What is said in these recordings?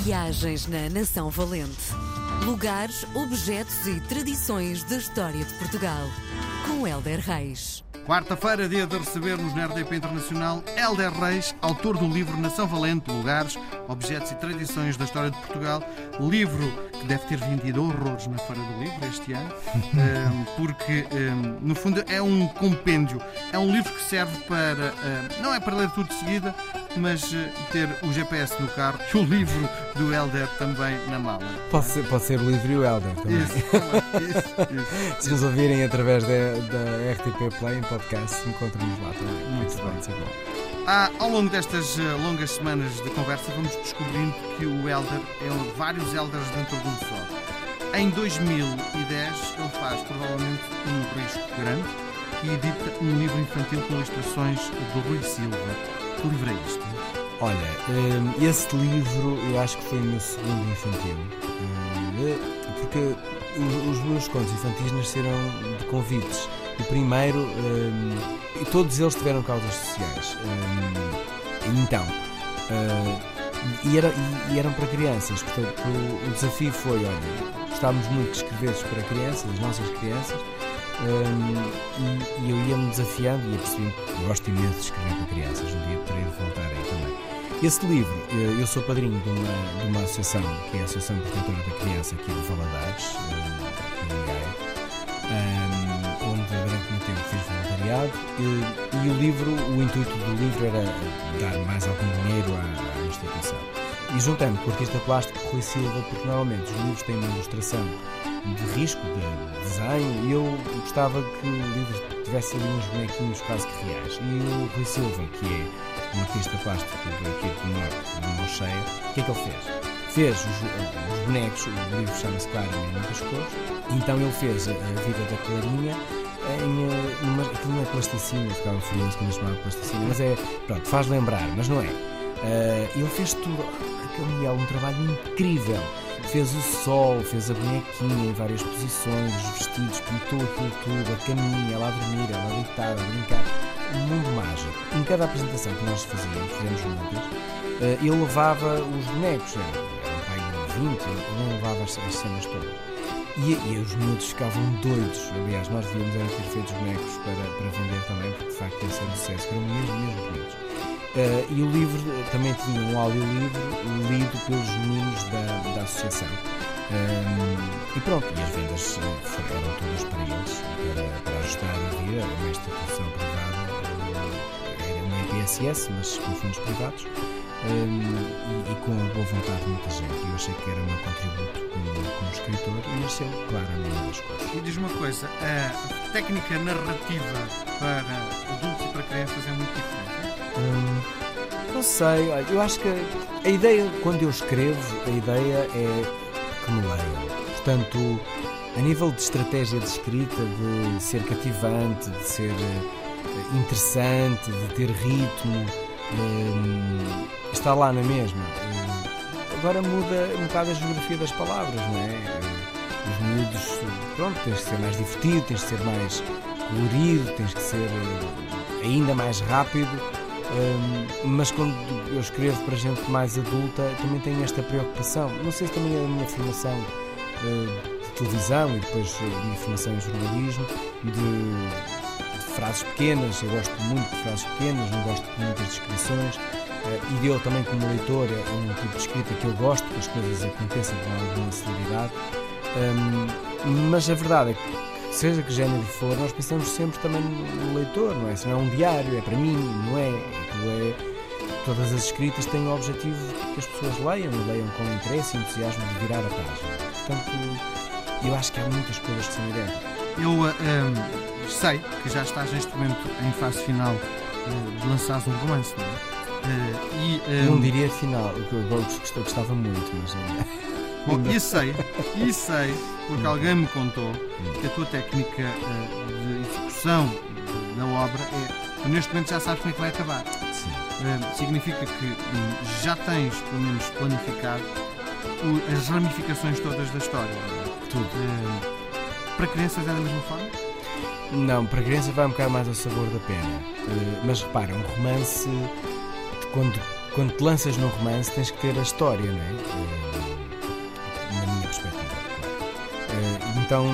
Viagens na Nação Valente. Lugares, objetos e tradições da história de Portugal. Com Helder Reis. Quarta-feira, dia de recebermos na RDP Internacional Helder Reis, autor do livro Nação Valente, Lugares, Objetos e Tradições da História de Portugal. Livro que deve ter vendido horrores na Feira do Livro este ano, ehm, porque, ehm, no fundo, é um compêndio. É um livro que serve para. Ehm, não é para ler tudo de seguida, mas eh, ter o GPS no carro e o livro do Helder também na mala. Pode ser, pode ser o livro e o Helder também. Isso, isso, isso. Se nos ouvirem através da, da RTP Play em podcast, encontram-nos lá também. Muito Isso bem. pode ser bom. Ah, ao longo destas eh, longas semanas de conversa, vamos descobrindo que o Elder é um, vários Elders dentro de um só. Em 2010, ele faz provavelmente um risco grande e edita um livro infantil com ilustrações do Rui Silva. Que livro é este? Olha, hum, esse livro eu acho que foi o meu segundo infantil. Hum, Porque os, meus contos infantis nasceram de convites. O primeiro, hum, e todos eles tiveram causas sociais. Então, e, era- e eram para crianças. Portanto, o, o desafio foi: olha, gostávamos muito de escrever para crianças, as nossas crianças. Hum, e, e eu ia-me desafiando e ia percebendo que gosto imenso de escrever para crianças. Um dia de voltar aí também. Esse livro, eh, eu sou padrinho de uma, de uma associação, que é a Associação Protetora da Criança aqui de Valadares, eh, em Gaia, hum, onde durante muito tempo fiz voluntariado. eh, E o livro, o intuito do livro era dar mais algum dinheiro à, à instituição. E juntando com o artista plástico Rui Silva, porque normalmente os livros têm uma ilustração de risco, de desenho, e eu gostava que o livro tivesse ali uns bonequinhos quase que reais. E o Rui Silva, que é um artista plástico aqui do Norte, de Mão Cheia, o que é que ele fez? Fez os, os bonecos, o livro chama-se Clarinha em muitas cores, então ele fez a, a vida da Clarinha em eh, numa, aquilo não é plasticina, ficava eu chamava plasticina, mas é, pronto, faz lembrar, mas não é. Eh, ele fez tudo, aquele é um trabalho incrível. Fez o sol, fez a bonequinha em várias posições, os vestidos, pintou aquilo tudo, a caminha, ela a dormir, ela deitada, a brincar. Um mundo mágico. Em cada apresentação que nós fazíamos, fizemos muitas, eh, ele levava os bonecos, era, um pai de 20, ele levava as, as cenas todas. E, e os miúdos ficavam doidos. Aliás, nós devíamos ter feito os bonecos para, para vender também, porque de facto ia ser um sucesso, eram mesmo, mesmo bonitos. Eh, e o livro também tinha um audiolivro lido pelos meninos da, da associação. Eh, e pronto, e as vendas foram- todas para eles, para, para ajudar a vida, uma instituição privada, era uma IPSS, mas com fundos privados. eh, e, e com a boa vontade de muita gente. Eu achei que era meu contributo como, como escritor e nasceu, minha das coisas. E diz uma coisa, a técnica narrativa para adultos e para crianças é muito diferente. Não sei, eu acho que a ideia, quando eu escrevo, a ideia é que me leiam. Portanto, a nível de estratégia de escrita, de ser cativante, de ser eh, interessante, de ter ritmo, hum, está lá na mesma. Hum, agora muda um bocado a geografia das palavras, não é? Eh, Os miúdos, pronto, tens de ser mais divertido, tens de ser mais colorido, tens de ser eh, ainda mais rápido. Mas quando eu escrevo para gente mais adulta, também tenho esta preocupação. Não sei se também é a minha formação eh, de televisão e depois a minha formação em jornalismo, de, de frases pequenas. Eu gosto muito de frases pequenas, não gosto de muitas descrições. Eh, e eu também, como leitor, é um tipo de escrita que eu gosto, que as coisas aconteçam com alguma celeridade. Mas a verdade é que seja que género for, nós pensamos sempre também no leitor, não é? Se não é um diário, é para mim, não é? Aquilo é todas as escritas têm o objetivo de que as pessoas leiam e leiam com interesse e entusiasmo de virar a página. Portanto, eu acho que há muitas coisas que são idênticas. Eu ah, ah, sei que já estás neste momento em fase final de lançares um romance, não é? Ah, e, ah, Não diria final, o que eu gost- eu gostava muito, mas. Bom, e sei, e sei, porque alguém me contou que a tua técnica ah, de execução da obra é. Neste momento já sabes como é que vai acabar. Sim. Ah, significa que hum, já tens, pelo menos, planificado as ramificações todas da história. é? Tudo. Ah, para crianças é da mesma forma? Não, para a criança vai um bocado mais ao sabor da pena. Eh, mas repara, um romance, quando, quando te lanças num romance, tens que ter a história, não é? Então,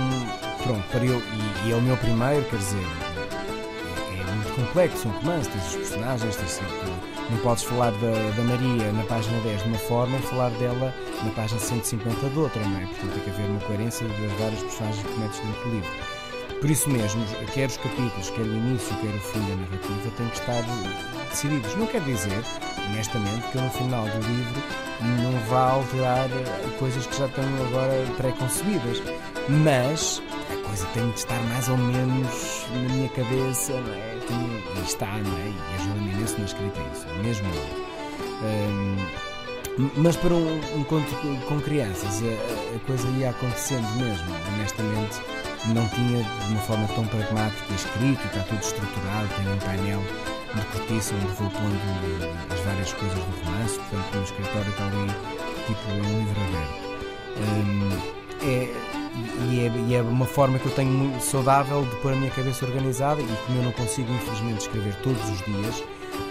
pronto, para eu, e, e, é o meu primeiro, quer dizer, é, é muito complexo um romance, tens os personagens, tens não podes falar da, da, Maria na página 10 de uma forma e falar dela na página 150 de outra, não é? Portanto, tem que haver uma coerência das várias personagens que metes dentro do livro. Por isso mesmo, quer os capítulos, quer o início, quer o fim da narrativa, têm que estar decididos. Não quer dizer, honestamente, que no final do livro não vá alterar coisas que já tenho agora pré-concebidas. Mas a coisa tem de estar mais ou menos na minha cabeça, não é? e está, não é? E ajuda-me imenso na escrita isso, mesmo um, mas para um, um encontro com crianças, a, a, coisa ia acontecendo mesmo, honestamente. Não tinha de uma forma tão pragmática escrito, está tudo estruturado, tem um painel de cortiça onde vou pondo as várias coisas do romance, portanto, no escritório está ali, tipo, um livro aberto. Um, é, e é, e é, uma forma que eu tenho saudável de pôr a minha cabeça organizada e como eu não consigo infelizmente escrever todos os dias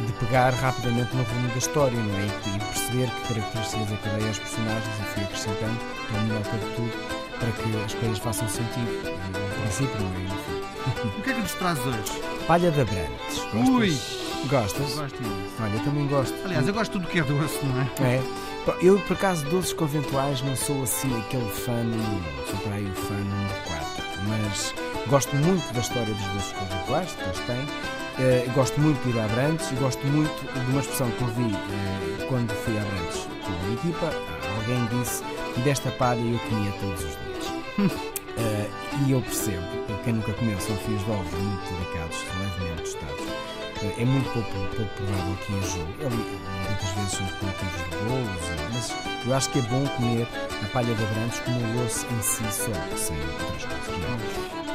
de pegar rapidamente no volume da história não é? e perceber que características é que dei aos personagens e fui acrescentando estou melhor para tudo para que as coisas façam sentido no princípio não é? o que é que nos traz hoje? Palha de Abrantes Gostas? Ui! Gostas? Gosto imenso. Olha, eu também gosto. Aliás, eu gosto de tudo que é doce, não é? É. Eu, por acaso, doces conventuais não sou assim aquele fã número sou para aí o fã número 4, mas gosto muito da história dos doces conventuais, que eles têm. Uh, gosto muito de ir a Abrantes e gosto muito de uma expressão que ouvi uh, quando fui a Abrantes com a equipa. Alguém disse: desta palha eu comia todos os dias. Uh, e eu percebo, quem nunca comeu são fios de ovos muito delicados, levemente tostados é muito pouco, pouco provável que enjoe. Muitas vezes são decorativos de bolos, mas eu acho que é bom comer a palha de abrantes como o osso em si só, sem outras coisas.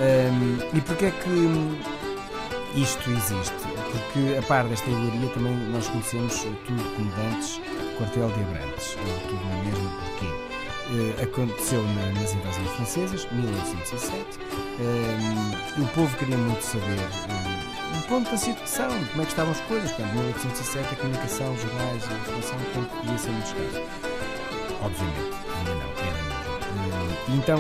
É? Um, e porquê é que isto existe? Porque, a par desta alegoria, também nós conhecemos tudo como dantes, quartel de Abrantes, ou tudo na mesma, porquê? Uh, aconteceu na, nas invasões francesas, 1807. Um, o povo queria muito saber um, um ponto da situação, como é que estavam as coisas. Portanto, 1807 a comunicação, jornais, a informação, como podia ser muitos casos. Obviamente, ainda não, era. Então,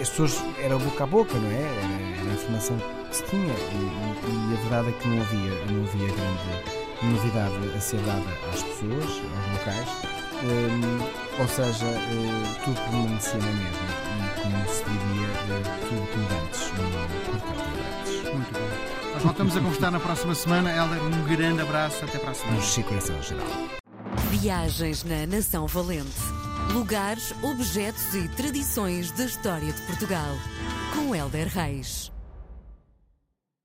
as pessoas, era boca a boca, não é? Era, era a informação que se tinha e, e, a verdade é que não havia, não havia grande novidade a ser dada às pessoas, aos locais. Um, ou seja, uh, tudo permanecia na mesma e, como se diria, uh, tudo como antes no quartel de Muito bem. Nós voltamos a conversar na próxima semana. Helder, um grande abraço. Até para a semana. Um coração geral. Viagens na Nação Valente. Lugares, objetos e tradições da história de Portugal. Com Helder Reis.